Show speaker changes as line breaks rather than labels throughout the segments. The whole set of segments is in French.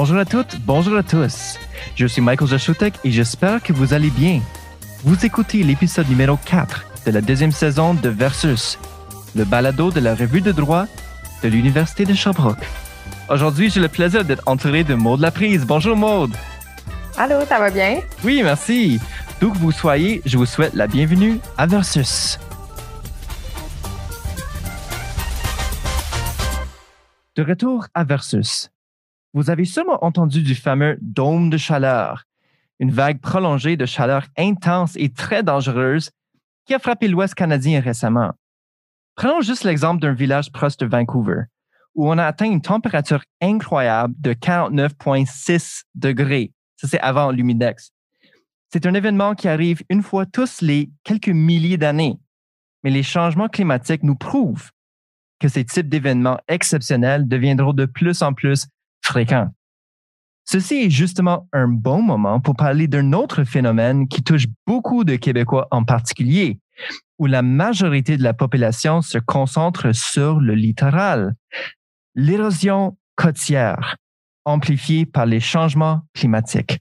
Bonjour à toutes, bonjour à tous. Je suis Michael Jaschutek et j'espère que vous allez bien. Vous écoutez l'épisode numéro 4 de la deuxième saison de Versus, le balado de la revue de droit de l'Université de Sherbrooke. Aujourd'hui, j'ai le plaisir d'être entouré de Maude Laprise. Bonjour Maude.
Allô, ça va bien?
Oui, merci. D'où que vous soyez, je vous souhaite la bienvenue à Versus. De retour à Versus. Vous avez sûrement entendu du fameux dôme de chaleur, une vague prolongée de chaleur intense et très dangereuse qui a frappé l'Ouest canadien récemment. Prenons juste l'exemple d'un village proche de Vancouver, où on a atteint une température incroyable de 49,6 degrés. Ça, c'est avant l'humidex. C'est un événement qui arrive une fois tous les quelques milliers d'années. Mais les changements climatiques nous prouvent que ces types d'événements exceptionnels deviendront de plus en plus fréquents. Ceci est justement un bon moment pour parler d'un autre phénomène qui touche beaucoup de Québécois en particulier, où la majorité de la population se concentre sur le littoral. L'érosion côtière, amplifiée par les changements climatiques.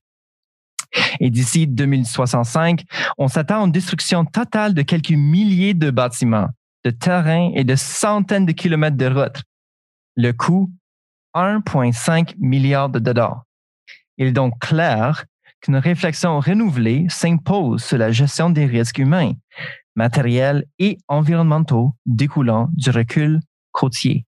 Et d'ici 2065, on s'attend à une destruction totale de quelques milliers de bâtiments, de terrains et de centaines de kilomètres de routes. Le coût, 1,5 milliard de dollars. Il est donc clair qu'une réflexion renouvelée s'impose sur la gestion des risques humains, matériels et environnementaux découlant du recul côtier.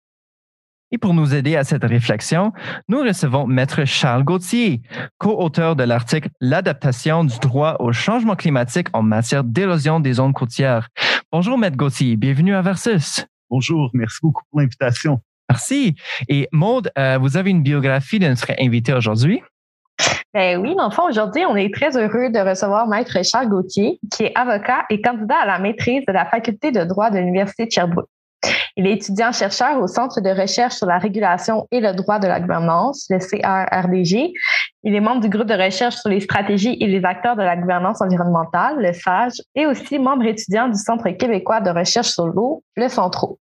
Et pour nous aider à cette réflexion, nous recevons Maître Charles Gauthier, co-auteur de l'article L'adaptation du droit au changement climatique en matière d'érosion des zones côtières. Bonjour, Maître Gauthier. Bienvenue à Versus.
Bonjour. Merci beaucoup pour l'invitation.
Merci. Et Maude, euh, vous avez une biographie de notre invité aujourd'hui?
Ben oui, dans le aujourd'hui, on est très heureux de recevoir Maître Charles Gauthier, qui est avocat et candidat à la maîtrise de la faculté de droit de l'Université de Sherbrooke. Il est étudiant-chercheur au Centre de recherche sur la régulation et le droit de la gouvernance, le CRRDG. Il est membre du groupe de recherche sur les stratégies et les acteurs de la gouvernance environnementale, le SAGE, et aussi membre étudiant du Centre québécois de recherche sur l'eau, le Centro.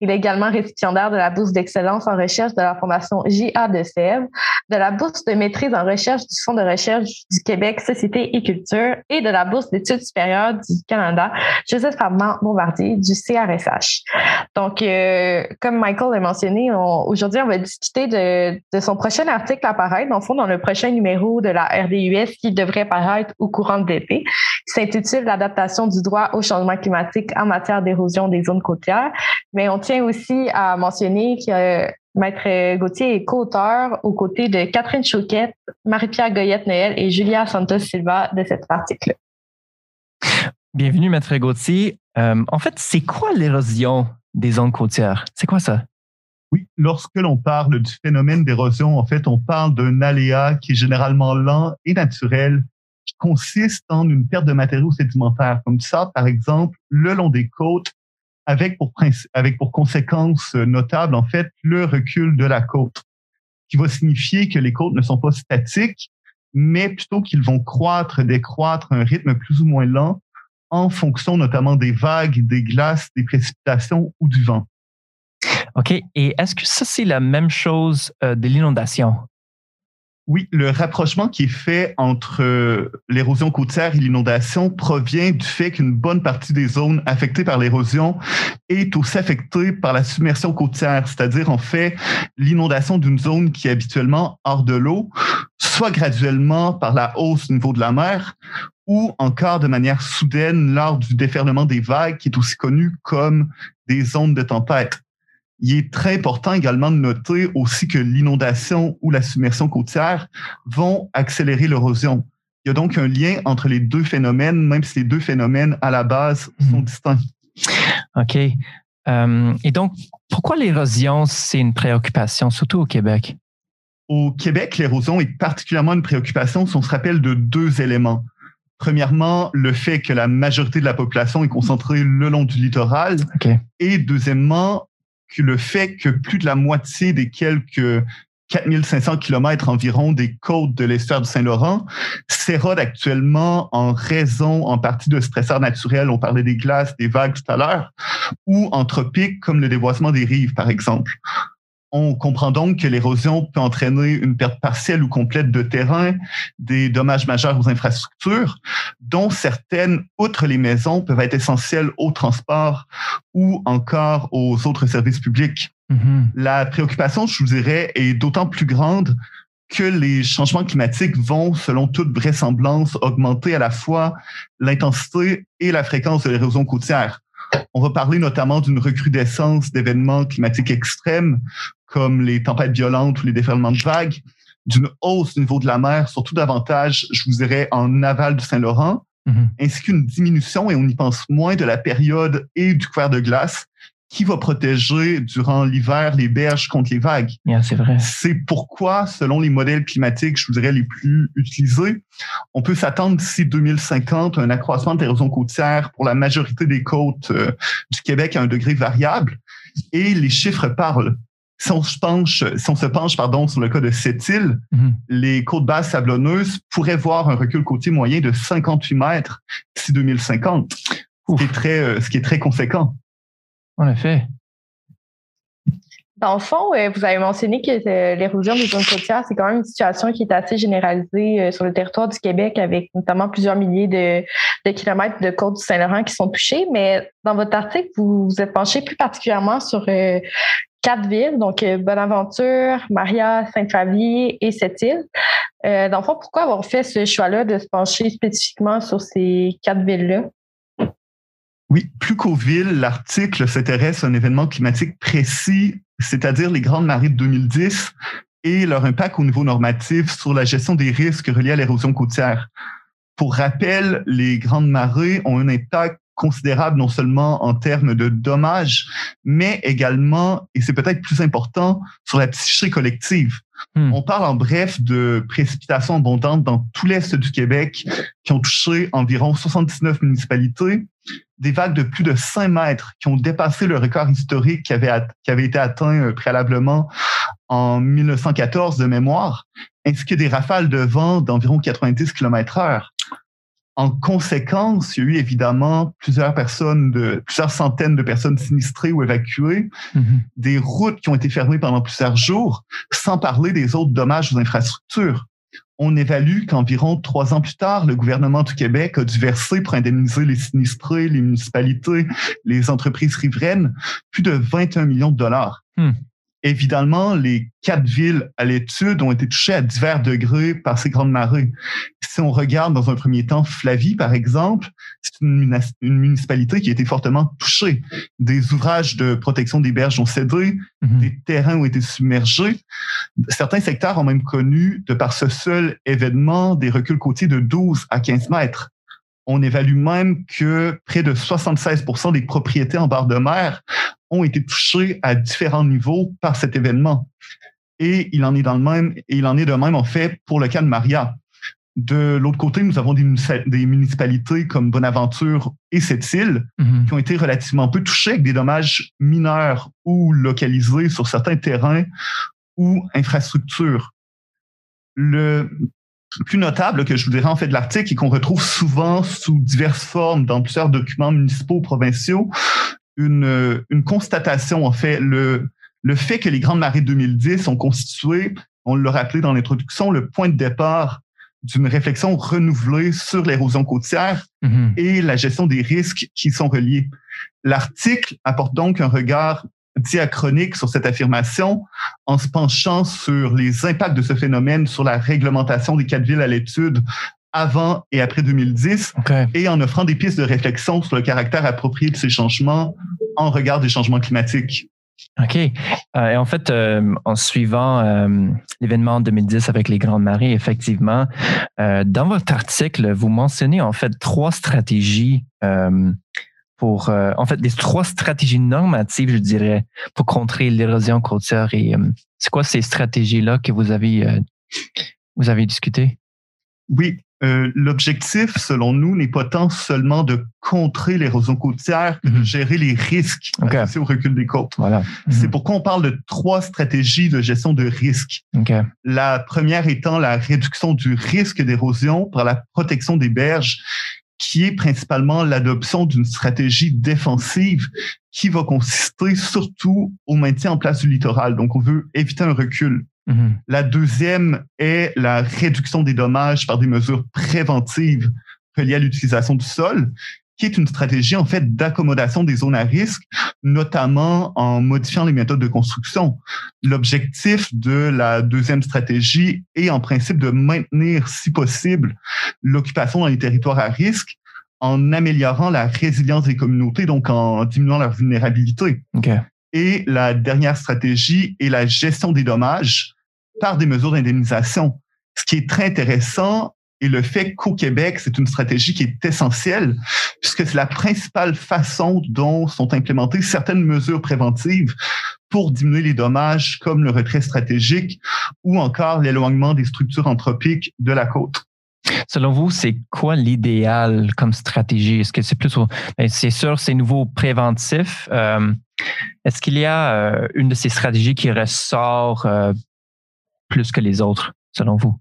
Il est également récipiendaire de la bourse d'excellence en recherche de la Fondation JA de Sèvres, de la bourse de maîtrise en recherche du Fonds de recherche du Québec Société et Culture et de la bourse d'études supérieures du Canada Joseph Armand Bombardier du CRSH. Donc, euh, comme Michael l'a mentionné, aujourd'hui, on va discuter de, de, son prochain article à paraître, dans le dans le prochain numéro de la RDUS qui devrait paraître au courant de l'été. Il s'intitule L'adaptation du droit au changement climatique en matière d'érosion des zones côtières. Mais on tient aussi à mentionner que Maître Gauthier est co-auteur aux côtés de Catherine Chouquette, Marie-Pierre Goyette-Noël et Julia Santos Silva de cet article.
Bienvenue, Maître Gauthier. Euh, en fait, c'est quoi l'érosion des zones côtières? C'est quoi ça?
Oui, lorsque l'on parle du phénomène d'érosion, en fait, on parle d'un aléa qui est généralement lent et naturel, qui consiste en une perte de matériaux sédimentaires, comme ça, par exemple, le long des côtes, avec pour, conséquence notable, en fait, le recul de la côte, qui va signifier que les côtes ne sont pas statiques, mais plutôt qu'ils vont croître, décroître à un rythme plus ou moins lent en fonction notamment des vagues, des glaces, des précipitations ou du vent.
OK. Et est-ce que ça, c'est la même chose euh, de l'inondation?
Oui, le rapprochement qui est fait entre euh, l'érosion côtière et l'inondation provient du fait qu'une bonne partie des zones affectées par l'érosion est aussi affectée par la submersion côtière, c'est-à-dire en fait l'inondation d'une zone qui est habituellement hors de l'eau, soit graduellement par la hausse du niveau de la mer ou encore de manière soudaine lors du déferlement des vagues qui est aussi connu comme des zones de tempête. Il est très important également de noter aussi que l'inondation ou la submersion côtière vont accélérer l'érosion. Il y a donc un lien entre les deux phénomènes, même si les deux phénomènes à la base sont mhm. distincts.
OK. Euh, et donc, pourquoi l'érosion, c'est une préoccupation, surtout au Québec?
Au Québec, l'érosion est particulièrement une préoccupation si on se rappelle de deux éléments. Premièrement, le fait que la majorité de la population est concentrée le long du littoral. Et deuxièmement, le fait que plus de la moitié des quelques 4500 kilomètres environ des côtes de l'estuaire du Saint-Laurent s'érodent actuellement en raison en partie de stresseurs naturels. On parlait des glaces, des vagues tout à l'heure, ou en tropiques comme le déboisement des rives, par exemple. On comprend donc que l'érosion peut entraîner une perte partielle ou complète de terrain, des dommages majeurs aux infrastructures, dont certaines, outre les maisons, peuvent être essentielles au transport ou encore aux autres services publics. Mm-hmm. La préoccupation, je vous dirais, est d'autant plus grande que les changements climatiques vont, selon toute vraisemblance, augmenter à la fois l'intensité et la fréquence de l'érosion côtière. On va parler notamment d'une recrudescence d'événements climatiques extrêmes comme les tempêtes violentes ou les déferlements de vagues, d'une hausse du niveau de la mer, surtout davantage, je vous dirais, en aval du Saint-Laurent, mm-hmm. ainsi qu'une diminution, et on y pense moins, de la période et du couvert de glace, qui va protéger durant l'hiver les berges contre les vagues.
c'est vrai.
C'est pourquoi, selon les modèles climatiques, je vous dirais, les plus utilisés, on peut s'attendre d'ici 2050 à un accroissement de l'érosion côtière pour la majorité des côtes euh, du Québec à un degré variable. Et les chiffres parlent. Si on se penche, si on se penche pardon, sur le cas de cette île, mm-hmm. les côtes basses sablonneuses pourraient voir un recul côtier moyen de 58 mètres d'ici 2050, ce qui, est très, euh, ce qui est très conséquent.
En effet.
Dans le fond, euh, vous avez mentionné que euh, l'érosion des zones côtières, c'est quand même une situation qui est assez généralisée sur le territoire du Québec, avec notamment plusieurs milliers de, kilomètres de côtes du Saint-Laurent qui sont touchés. Mais dans votre article, vous vous êtes penché plus particulièrement sur quatre villes, donc Bonaventure, Maria, Sainte-Flavie et Sept-Îles. dans le fond, pourquoi avoir fait ce choix-là de se pencher spécifiquement sur ces quatre villes-là?
Oui, plus qu'aux villes, l'article s'intéresse à un événement climatique précis, c'est-à-dire les grandes marées de 2010 et leur impact au niveau normatif sur la gestion des risques reliés à l'érosion côtière. Pour rappel, les grandes marées ont un impact considérable non seulement en termes de dommages, mais également, et c'est peut-être plus important, sur la psyché collective. Hmm. On parle en bref de précipitations abondantes dans tout l'Est du Québec qui ont touché environ 79 municipalités, des vagues de plus de 5 mètres qui ont dépassé le record historique qui avait, qui avait été atteint euh, préalablement en 1914 de mémoire, ainsi que des rafales de vent d'environ 90 km heure. En conséquence, il y a eu évidemment plusieurs personnes, de, plusieurs centaines de personnes sinistrées ou évacuées, mm-hmm. des routes qui ont été fermées pendant plusieurs jours, sans parler des autres dommages aux infrastructures. On évalue qu'environ trois ans plus tard, le gouvernement du Québec a dû verser pour indemniser les sinistrés, les municipalités, les entreprises riveraines, plus de 21 millions de dollars. Hmm. Évidemment, les quatre villes à l'étude ont été touchées à divers degrés par ces grandes marées. Si on regarde dans un premier temps Flavie, par exemple, c'est une, municipalité qui a été fortement touchée. Des ouvrages de protection des berges ont cédé, mhm. des terrains ont été submergés. Certains secteurs ont même connu, de par ce seul événement, des reculs côtiers de 12 à 15 mètres. On évalue même que près de 76% des propriétés en barre de mer ont été touchés à différents niveaux par cet événement. Et il en est dans le même, et il en est de même, en fait, pour le cas de Maria. De l'autre côté, nous avons des, municipalités comme Bonaventure et Sept-Îles mm-hmm. qui ont été relativement peu touchées avec des dommages mineurs ou localisés sur certains terrains ou infrastructures. Le plus notable que je vous dirais en fait de l'article et qu'on retrouve souvent sous diverses formes dans plusieurs documents municipaux provinciaux, une, une constatation, en fait, le, le fait que les grandes marées 2010 ont constitué, on l'a rappelé dans l'introduction, le point de départ d'une réflexion renouvelée sur l'érosion côtière mm-hmm. et la gestion des risques qui sont reliés. L'article apporte donc un regard diachronique sur cette affirmation en se penchant sur les impacts de ce phénomène sur la réglementation des quatre villes à l'étude avant et après 2010 et en offrant des pistes de réflexion sur le caractère approprié de ces changements en regard des changements climatiques.
OK. Euh, et en fait, euh, en suivant euh, l'événement 2010 avec les grandes marées, effectivement, dans votre article, vous mentionnez en fait trois stratégies pour, en fait, les trois stratégies normatives, je dirais, pour contrer l'érosion côtière. Et c'est quoi ces stratégies-là que vous avez, vous avez discuté?
Oui, euh, l'objectif, selon nous, n'est pas tant seulement de contrer l'érosion côtière que de mhm. gérer les risques associés au recul des côtes.
Voilà.
C'est mhm. pourquoi on parle de trois stratégies de gestion de risque. La première étant la réduction du risque d'érosion par la protection des berges qui est principalement l'adoption d'une stratégie défensive qui va consister surtout au maintien en place du littoral. Donc, on veut éviter un recul. Mm-hmm. La deuxième est la réduction des dommages par des mesures préventives reliées à l'utilisation du sol, qui est une stratégie en fait d'accommodation des zones à risque, notamment en modifiant les méthodes de construction. L'objectif de la deuxième stratégie est en principe de maintenir, si possible, l'occupation dans les territoires à risque en améliorant la résilience des communautés, donc en diminuant leur vulnérabilité. Et la dernière stratégie est la gestion des dommages par des mesures d'indemnisation. Ce qui est très intéressant et le fait qu'au Québec, c'est une stratégie qui est essentielle, puisque c'est la principale façon dont sont implémentées certaines mesures préventives pour diminuer les dommages comme le retrait stratégique ou encore l'éloignement des structures anthropiques de la côte.
Selon vous, c'est quoi l'idéal comme stratégie? Est-ce que c'est plutôt, ben, c'est sûr, c'est nouveau préventif. Euh, est-ce qu'il y a euh, une de ces stratégies qui ressort euh, plus que les autres, selon vous?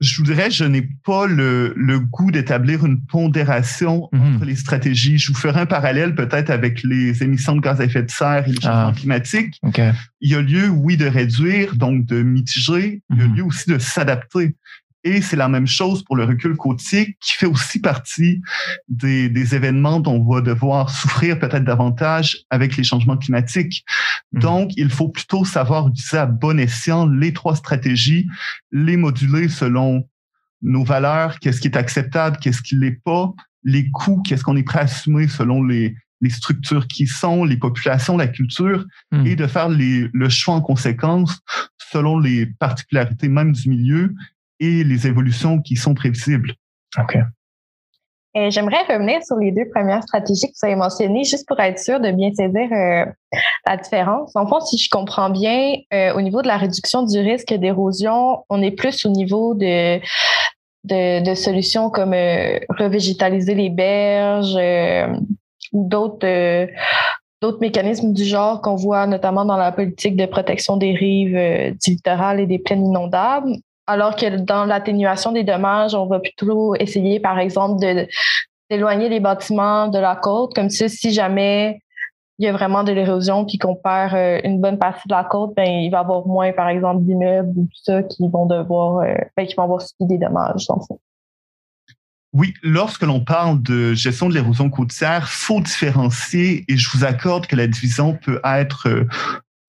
je vous dirais, je n'ai pas le, goût d'établir une pondération mhm. entre les stratégies. Je vous ferai un parallèle peut-être avec les émissions de gaz à effet de serre et les changements ah. climatiques. Il y a lieu, oui, de réduire, donc de mitiger. Il y a mhm. lieu aussi de s'adapter. Et c'est la même chose pour le recul côtier qui fait aussi partie des, des événements dont on va devoir souffrir peut-être davantage avec les changements climatiques. Mhm. Donc, il faut plutôt savoir utiliser à bon escient les trois stratégies, les moduler selon nos valeurs, qu'est-ce qui est acceptable, qu'est-ce qui l'est pas, les coûts, qu'est-ce qu'on est prêt à assumer selon les, les structures qui sont, les populations, la culture, mhm. et de faire les, le choix en conséquence selon les particularités même du milieu et les évolutions qui sont prévisibles.
OK.
J'aimerais revenir sur les deux premières stratégies que vous avez mentionnées, juste pour être sûr de bien saisir euh, la différence. En fond, si je comprends bien, euh, au niveau de la réduction du risque d'érosion, on est plus au niveau de, de, solutions comme euh, revégétaliser les berges ou d'autres d'autres mécanismes du genre qu'on voit notamment dans la politique de protection des rives du littoral et des plaines inondables alors que dans l'atténuation des dommages, on va plutôt essayer, par exemple, d'éloigner les bâtiments de la côte, comme ça, si jamais il y a vraiment de l'érosion qui qu'on perd euh, une bonne partie de la côte, ben, il va y avoir moins, par exemple, d'immeubles ou tout ça qui vont devoir, euh, ben, qui vont avoir subi des dommages.
Oui, lorsque l'on parle de gestion de l'érosion côtière, faut différencier et je vous accorde que la division peut être euh,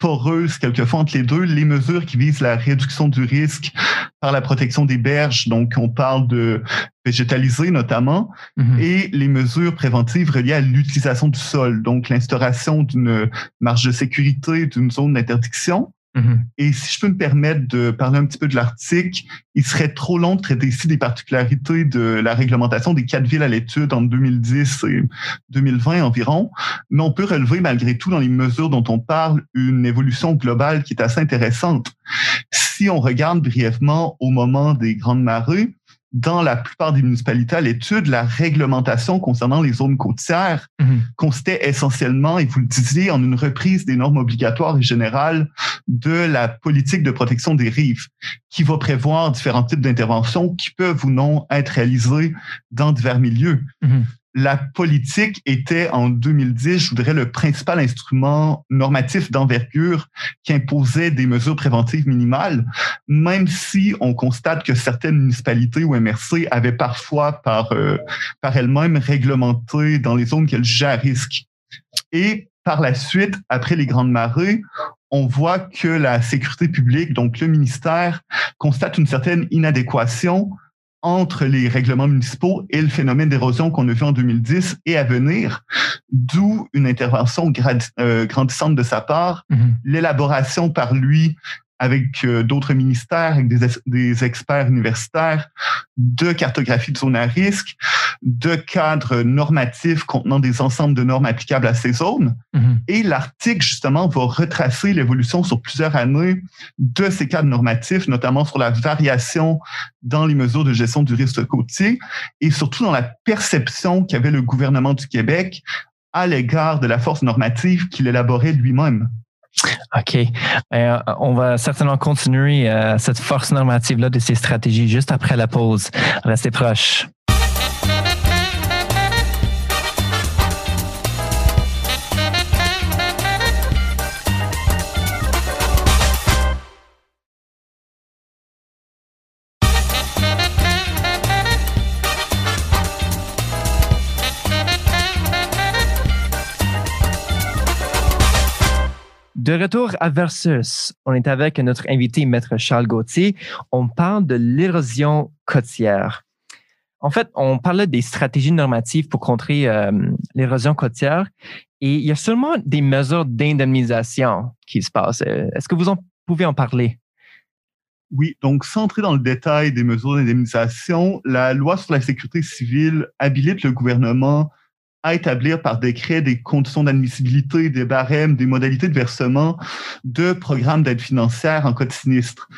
poreuse quelquefois entre les deux, les mesures qui visent la réduction du risque par la protection des berges, donc on parle de végétaliser notamment, mhm. et les mesures préventives reliées à l'utilisation du sol, donc l'instauration d'une marge de sécurité, d'une zone d'interdiction, Mm-hmm. Et si je peux me permettre de parler un petit peu de l'article, il serait trop long de traiter ici des particularités de la réglementation des quatre villes à l'étude en 2010 et 2020 environ, mais on peut relever malgré tout dans les mesures dont on parle une évolution globale qui est assez intéressante. Si on regarde brièvement au moment des grandes marées, dans la plupart des municipalités à l'étude, la réglementation concernant les zones côtières mhm. consistait essentiellement, et vous le disiez, en une reprise des normes obligatoires et générales de la politique de protection des rives, qui va prévoir différents types d'interventions qui peuvent ou non être réalisées dans divers milieux. Mhm la politique était en 2010, je voudrais, le principal instrument normatif d'envergure qui imposait des mesures préventives minimales, même si on constate que certaines municipalités ou MRC avaient parfois par, euh, par elles-mêmes réglementé dans les zones qu'elles jugeaient à risque. Et par la suite, après les grandes marées, on voit que la sécurité publique, donc le ministère, constate une certaine inadéquation entre les règlements municipaux et le phénomène d'érosion qu'on a vu en 2010 et à venir, d'où une intervention euh, grandissante de sa part, mm-hmm. l'élaboration par lui avec euh, d'autres ministères, avec des, des, experts universitaires, de cartographie de zones à risque, de cadres normatifs contenant des ensembles de normes applicables à ces zones. Mhm. Et l'article, justement, va retracer l'évolution sur plusieurs années de ces cadres normatifs, notamment sur la variation dans les mesures de gestion du risque côtier et surtout dans la perception qu'avait le gouvernement du Québec à l'égard de la force normative qu'il élaborait lui-même.
OK. Ben, euh, on va certainement continuer euh, cette force normative-là de ces stratégies juste après la pause. Restez proches. De retour à Versus, on est avec notre invité, Maître Charles Gauthier. On parle de l'érosion côtière. En fait, on parlait des stratégies normatives pour contrer euh, l'érosion côtière et il y a seulement des mesures d'indemnisation qui se passent. Euh, est-ce que vous en pouvez en parler?
Oui, donc sans entrer dans le détail des mesures d'indemnisation, la loi sur la sécurité civile habilite le gouvernement à établir par décret des conditions d'admissibilité, des barèmes, des modalités de versement de programmes d'aide financière en cas de sinistre.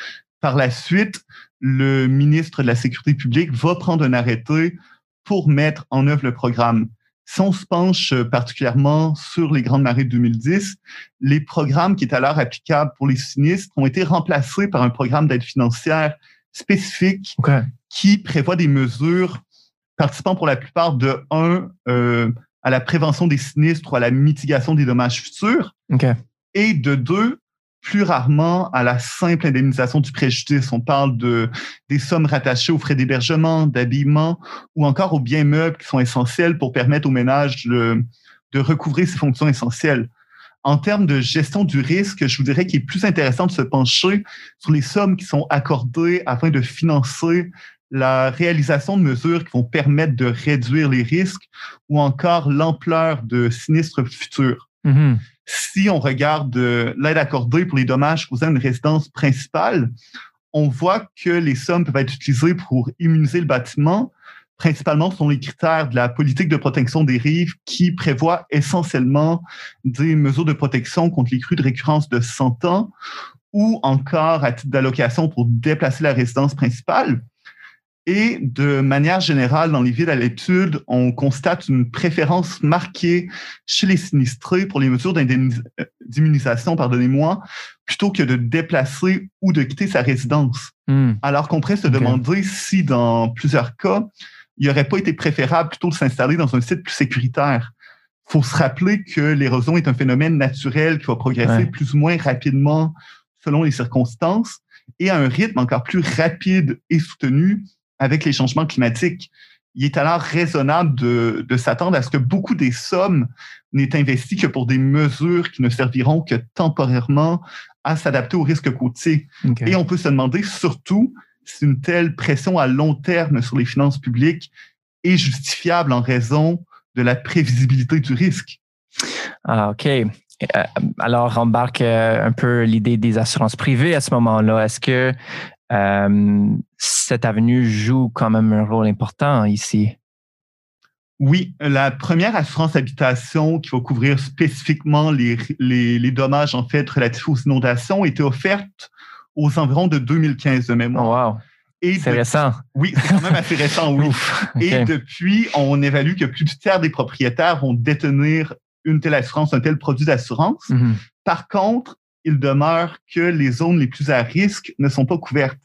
Par la suite, le ministre de la Sécurité publique va prendre un arrêté pour mettre en œuvre le programme. Si on se penche particulièrement sur les grandes marées de 2010, les programmes qui étaient alors applicables pour les sinistres ont été remplacés par un programme d'aide financière spécifique qui prévoit des mesures participant pour la plupart de un euh, à la prévention des sinistres ou à la mitigation des dommages futurs, et de deux plus rarement à la simple indemnisation du préjudice. On parle de des sommes rattachées aux frais d'hébergement, d'habillement ou encore aux biens meubles qui sont essentiels pour permettre aux ménages de, de recouvrer ces fonctions essentielles. En termes de gestion du risque, je vous dirais qu'il est plus intéressant de se pencher sur les sommes qui sont accordées afin de financer la réalisation de mesures qui vont permettre de réduire les risques ou encore l'ampleur de sinistres futurs. Mm-hmm. Si on regarde euh, l'aide accordée pour les dommages causés à une résidence principale, on voit que les sommes peuvent être utilisées pour immuniser le bâtiment, principalement selon les critères de la politique de protection des rives qui prévoit essentiellement des mesures de protection contre les crues de récurrence de 100 ans ou encore à titre d'allocation pour déplacer la résidence principale. Et de manière générale, dans les villes à l'étude, on constate une préférence marquée chez les sinistrés pour les mesures d'indemnisation, pardonnez-moi, plutôt que de déplacer ou de quitter sa résidence. Hmm. Alors qu'on pourrait se demander si, dans plusieurs cas, il n'aurait pas été préférable plutôt de s'installer dans un site plus sécuritaire. Il faut se rappeler que l'érosion est un phénomène naturel qui va progresser plus ou moins rapidement selon les circonstances et à un rythme encore plus rapide et soutenu avec les changements climatiques. Il est alors raisonnable de, s'attendre à ce que beaucoup des sommes n'aient investi que pour des mesures qui ne serviront que temporairement à s'adapter aux risques côtiers. Et on peut se demander surtout si une telle pression à long terme sur les finances publiques est justifiable en raison de la prévisibilité du risque.
Ah, OK. Euh, alors, embarque euh, un peu l'idée des assurances privées à ce moment-là. Est-ce que euh, cette avenue joue quand même un rôle important ici?
Oui, la première assurance habitation qui va couvrir spécifiquement les, les, dommages en fait relatifs aux inondations était offerte aux environs de 2015 de mémoire.
Oh, wow. C'est récent.
Oui, c'est quand même assez récent, oui. Et depuis, on évalue que plus du tiers des propriétaires vont détenir une telle assurance, un tel produit d'assurance. Mm-hmm. Par contre, il demeure que les zones les plus à risque ne sont pas couvertes.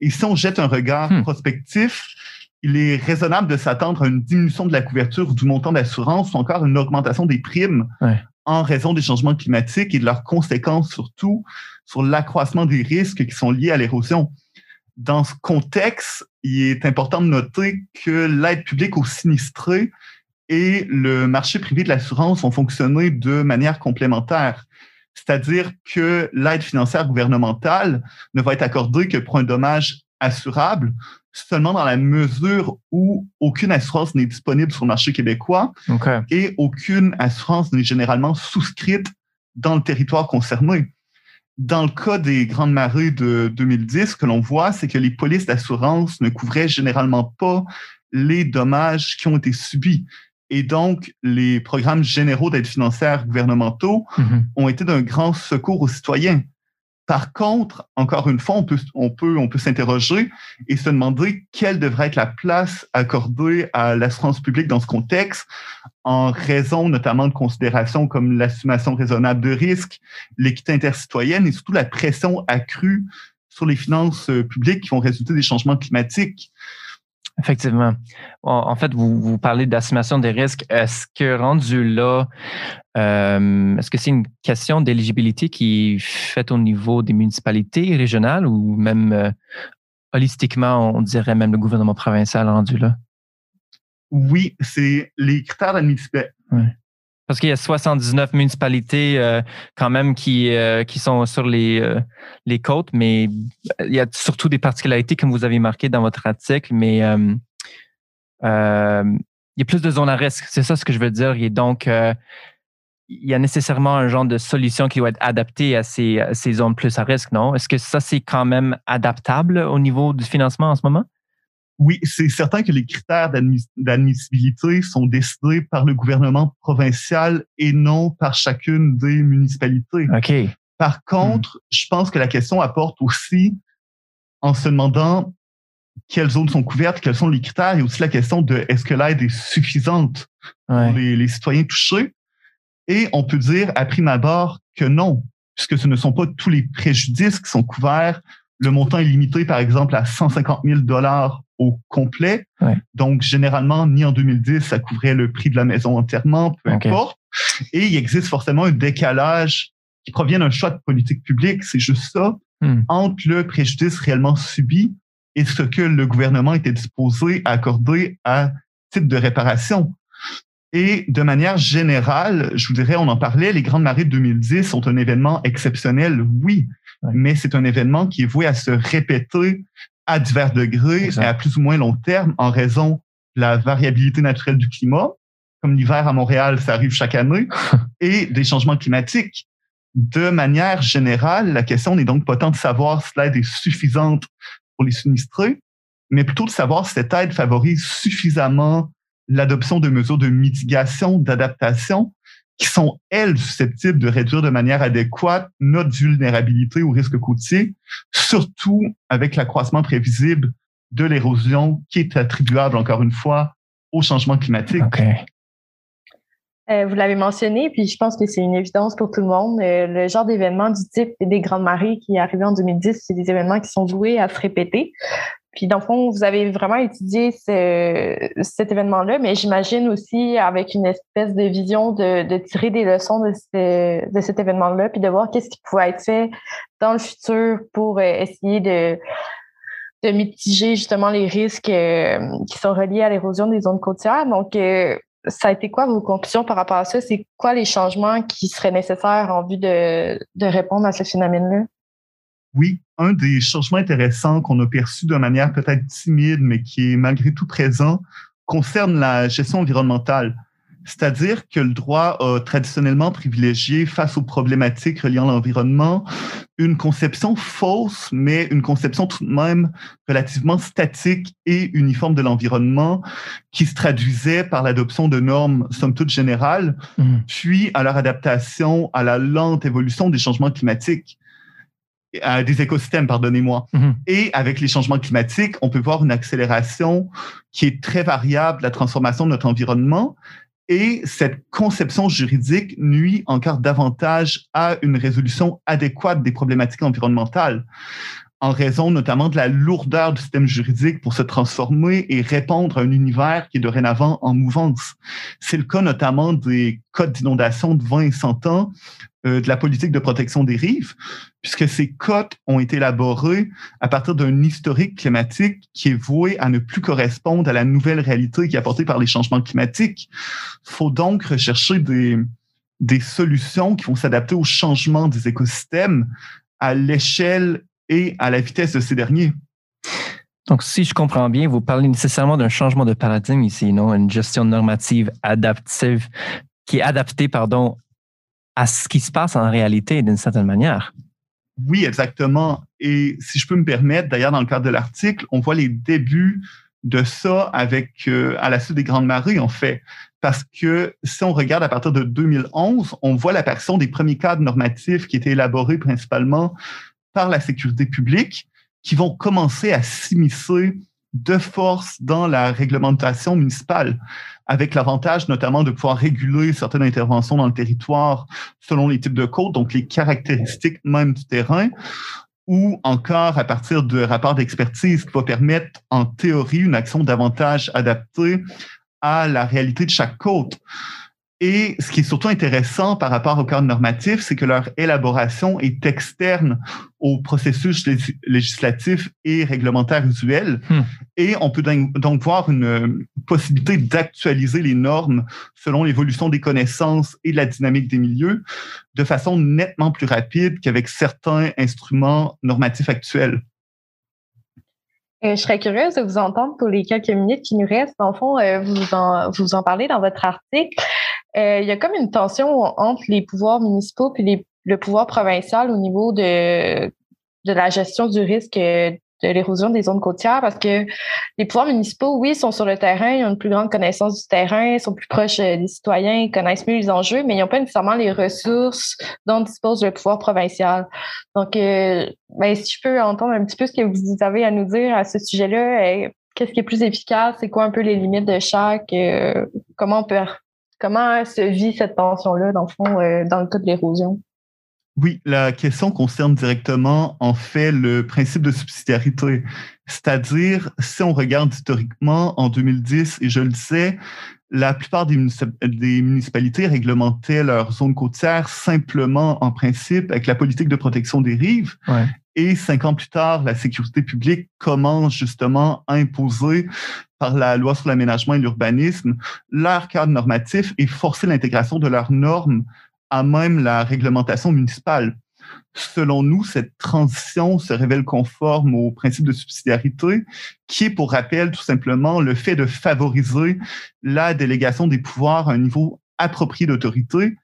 Et si on jette un regard hmm. prospectif, il est raisonnable de s'attendre à une diminution de la couverture du montant d'assurance ou encore une augmentation des primes en raison des changements climatiques et de leurs conséquences surtout sur l'accroissement des risques qui sont liés à l'érosion. Dans ce contexte, il est important de noter que l'aide publique aux sinistrés et le marché privé de l'assurance ont fonctionné de manière complémentaire. C'est-à-dire que l'aide financière gouvernementale ne va être accordée que pour un dommage assurable seulement dans la mesure où aucune assurance n'est disponible sur le marché québécois et aucune assurance n'est généralement souscrite dans le territoire concerné. Dans le cas des grandes marées de 2010, ce que l'on voit, c'est que les polices d'assurance ne couvraient généralement pas les dommages qui ont été subis. Et donc, les programmes généraux d'aide financière gouvernementaux mhm. ont été d'un grand secours aux citoyens. Par contre, encore une fois, on peut, on peut, on peut s'interroger et se demander quelle devrait être la place accordée à l'assurance publique dans ce contexte, en raison notamment de considérations comme l'assumation raisonnable de risque, l'équité intercitoyenne et surtout la pression accrue sur les finances publiques qui vont résulter des changements climatiques.
Effectivement. En fait, vous, vous parlez d'assumation des risques. Est-ce que rendu là, euh, est-ce que c'est une question d'éligibilité qui est faite au niveau des municipalités régionales ou même euh, holistiquement, on dirait même le gouvernement provincial rendu là?
Oui, c'est les critères d'admissibilité.
Parce qu'il y a 79 municipalités euh, quand même qui, euh, qui sont sur les, euh, les côtes, mais il y a surtout des particularités comme vous avez marqué dans votre article, mais il y a plus de zones à risque. C'est ça ce que je veux dire. Et donc, il y a nécessairement un genre de solution qui doit être adaptée à ces, à ces zones plus à risque, non? Est-ce que ça, c'est quand même adaptable au niveau du financement en ce moment?
Oui, c'est certain que les critères d'admissibilité sont décidés par le gouvernement provincial et non par chacune des municipalités.
OK.
Par contre, je pense que la question apporte aussi en se demandant quelles zones sont couvertes, quels sont les critères, et aussi la question de est-ce que l'aide est suffisante pour les, les, citoyens touchés. Et on peut dire à prime abord que non, puisque ce ne sont pas tous les préjudices qui sont couverts. Le montant est limité, par exemple, à 150 000 dollars au complet. Donc, généralement, ni en 2010, ça couvrait le prix de la maison entièrement, peu importe. Et il existe forcément un décalage qui provient d'un choix de politique publique, c'est juste ça, hmm. entre le préjudice réellement subi et ce que le gouvernement était disposé à accorder à titre de réparation. Et de manière générale, je vous dirais, on en parlait, les Grandes Marées de 2010 sont un événement exceptionnel, oui, mais c'est un événement qui est voué à se répéter à divers degrés et à plus ou moins long terme en raison de la variabilité naturelle du climat. Comme l'hiver à Montréal, ça arrive chaque année, et des changements climatiques. De manière générale, la question n'est donc pas tant de savoir si l'aide est suffisante pour les sinistrés, mais plutôt de savoir si cette aide favorise suffisamment l'adoption de mesures de mitigation, d'adaptation qui sont, elles, susceptibles de réduire de manière adéquate notre vulnérabilité au risque côtier, surtout avec l'accroissement prévisible de l'érosion qui est attribuable, encore une fois, au changement climatique.
Euh, vous l'avez mentionné, puis je pense que c'est une évidence pour tout le monde. Euh, le genre d'événements du type des grandes marées qui est arrivé en 2010, c'est des événements qui sont voués à se répéter. Puis, dans le fond, vous avez vraiment étudié cet événement-là, mais j'imagine aussi avec une espèce de vision de, tirer des leçons de, de cet événement-là, puis de voir qu'est-ce qui pourrait être fait dans le futur pour euh, essayer de, de mitiger justement les risques euh, qui sont reliés à l'érosion des zones côtières. Donc, euh, ça a été quoi vos conclusions par rapport à ça? C'est quoi les changements qui seraient nécessaires en vue de, de répondre à ce phénomène-là?
Oui, un des changements intéressants qu'on a perçus de manière peut-être timide, mais qui est malgré tout présent, concerne la gestion environnementale. C'est-à-dire que le droit a traditionnellement privilégié, face aux problématiques reliant l'environnement, une conception fausse, mais une conception tout de même relativement statique et uniforme de l'environnement, qui se traduisait par l'adoption de normes somme toute générales, mmh. puis à leur adaptation à la lente évolution des changements climatiques des écosystèmes, pardonnez-moi. Mhm. Et avec les changements climatiques, on peut voir une accélération qui est très variable de la transformation de notre environnement. Et cette conception juridique nuit encore davantage à une résolution adéquate des problématiques environnementales en raison notamment de la lourdeur du système juridique pour se transformer et répondre à un univers qui est dorénavant en mouvance. C'est le cas notamment des codes d'inondation de 20 et 100 ans, de la politique de protection des rives, puisque ces codes ont été élaborés à partir d'un historique climatique qui est voué à ne plus correspondre à la nouvelle réalité qui est apportée par les changements climatiques. Faut donc rechercher des, des solutions qui vont s'adapter au changement des écosystèmes à l'échelle et à la vitesse de ces derniers.
Donc, si je comprends bien, vous parlez nécessairement d'un changement de paradigme ici, non? Une gestion normative adaptive qui est adaptée, pardon, à ce qui se passe en réalité d'une certaine manière.
Oui, exactement. Et si je peux me permettre, d'ailleurs, dans le cadre de l'article, on voit les débuts de ça avec euh, à la suite des grandes marées, en fait. Parce que si on regarde à partir de 2011, on voit l'apparition des premiers cadres normatifs qui étaient élaborés principalement par la sécurité publique qui vont commencer à s'immiscer de force dans la réglementation municipale, avec l'avantage notamment de pouvoir réguler certaines interventions dans le territoire selon les types de côtes, donc les caractéristiques même du terrain, ou encore à partir de rapports d'expertise qui va permettre en théorie une action davantage adaptée à la réalité de chaque côte. Et ce qui est surtout intéressant par rapport au cadre normatif, c'est que leur élaboration est externe au processus législatif et réglementaire usuel. Hmm. Et on peut donc voir une possibilité d'actualiser les normes selon l'évolution des connaissances et la dynamique des milieux de façon nettement plus rapide qu'avec certains instruments normatifs actuels.
Euh, je serais curieuse de vous entendre pour les quelques minutes qui nous restent. En fond, euh, vous, en, vous en parlez dans votre article. Euh, il y a comme une tension entre les pouvoirs municipaux et le pouvoir provincial au niveau de, de la gestion du risque de l'érosion des zones côtières parce que les pouvoirs municipaux, oui, sont sur le terrain, ils ont une plus grande connaissance du terrain, sont plus proches des citoyens, ils connaissent mieux les enjeux, mais ils n'ont pas nécessairement les ressources dont dispose le pouvoir provincial. Donc, euh, ben, si je peux entendre un petit peu ce que vous avez à nous dire à ce sujet-là, qu'est-ce qui est plus efficace, c'est quoi un peu les limites de chaque, euh, comment on peut Comment se vit cette tension-là, dans le fond, euh, dans le cas de l'érosion?
Oui, la question concerne directement, en fait, le principe de subsidiarité. C'est-à-dire, si on regarde historiquement, en 2010, et je le sais, la plupart des, municipalités réglementaient leurs zones côtières simplement, en principe, avec la politique de protection des rives. Et cinq ans plus tard, la sécurité publique commence justement à imposer par la loi sur l'aménagement et l'urbanisme leur cadre normatif et forcer l'intégration de leurs normes à même la réglementation municipale. Selon nous, cette transition se révèle conforme au principe de subsidiarité, qui est, pour rappel, tout simplement le fait de favoriser la délégation des pouvoirs à un niveau approprié d'autorité,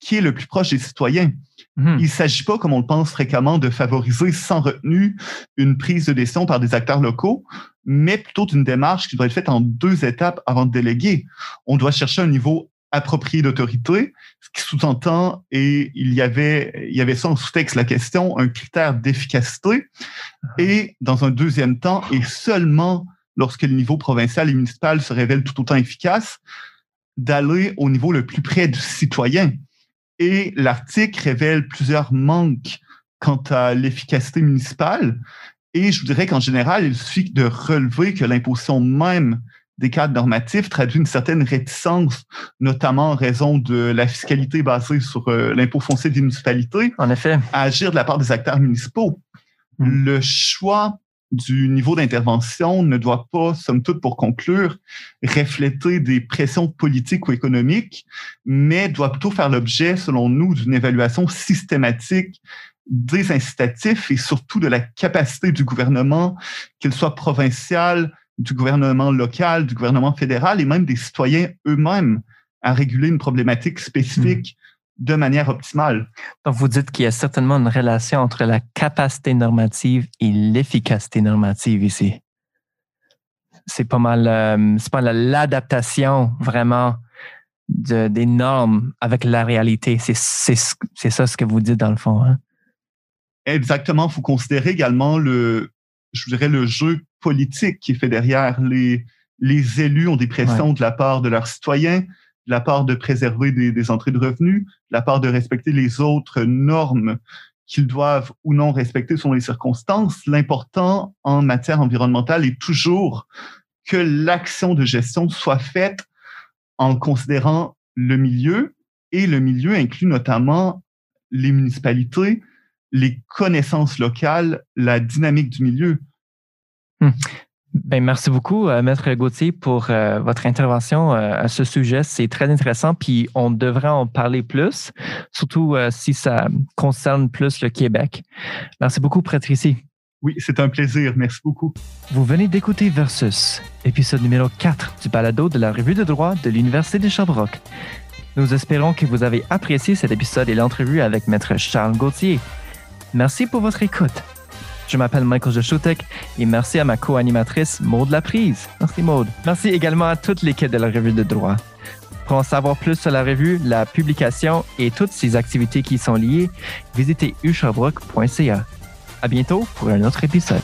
qui est le plus proche des citoyens. Mhm. Il ne s'agit pas, comme on le pense fréquemment, de favoriser sans retenue une prise de décision par des acteurs locaux, mais plutôt d'une démarche qui doit être faite en deux étapes avant de déléguer. On doit chercher un niveau approprié d'autorité, ce qui sous-entend, et il y avait, il y avait ça en sous-texte la question, un critère d'efficacité. Uh-huh. Et dans un deuxième temps, et seulement lorsque le niveau provincial et municipal se révèle tout autant efficace, d'aller au niveau le plus près du citoyen. Et l'article révèle plusieurs manques quant à l'efficacité municipale. Et je vous dirais qu'en général, il suffit de relever que l'imposition même des cadres normatifs traduit une certaine réticence, notamment en raison de la fiscalité basée sur euh, l'impôt foncier des municipalités.
En effet.
À agir de la part des acteurs municipaux. Hmm. Le choix du niveau d'intervention ne doit pas, somme toute pour conclure, refléter des pressions politiques ou économiques, mais doit plutôt faire l'objet, selon nous, d'une évaluation systématique des incitatifs et surtout de la capacité du gouvernement, qu'il soit provincial, du gouvernement local, du gouvernement fédéral et même des citoyens eux-mêmes à réguler une problématique spécifique de manière optimale.
Donc, vous dites qu'il y a certainement une relation entre la capacité normative et l'efficacité normative ici. C'est pas mal, euh, c'est pas l'adaptation vraiment de, des normes avec la réalité. C'est, c'est, ça ce que vous dites dans le fond. Hein?
Exactement. Il faut considérer également le, je dirais, le jeu politique qui est fait derrière. Les, les élus ont des pressions de la part de leurs citoyens, de la part de préserver des, entrées de revenus, de la part de respecter les autres normes qu'ils doivent ou non respecter selon les circonstances. L'important en matière environnementale est toujours que l'action de gestion soit faite en considérant le milieu et le milieu inclut notamment les municipalités, les connaissances locales, la dynamique du milieu.
Hmm. Ben, merci beaucoup, euh, Maître Gauthier, pour euh, votre intervention euh, à ce sujet. C'est très intéressant, puis on devrait en parler plus, surtout si ça concerne plus le Québec. Merci beaucoup, Patricie.
Oui, c'est un plaisir. Merci beaucoup.
Vous venez d'écouter Versus, épisode numéro 4 du balado de la Revue de droit de l'Université de Sherbrooke. Nous espérons que vous avez apprécié cet épisode et l'entrevue avec Maître Charles Gauthier. Merci pour votre écoute. Je m'appelle Michael Joshutek et merci à ma co-animatrice Maude Laprise. Merci Maude. Merci également à toute l'équipe de la revue de droit. Pour en savoir plus sur la revue, la publication et toutes ses activités qui y sont liées, visitez ushabrook.ca. À bientôt pour un autre épisode.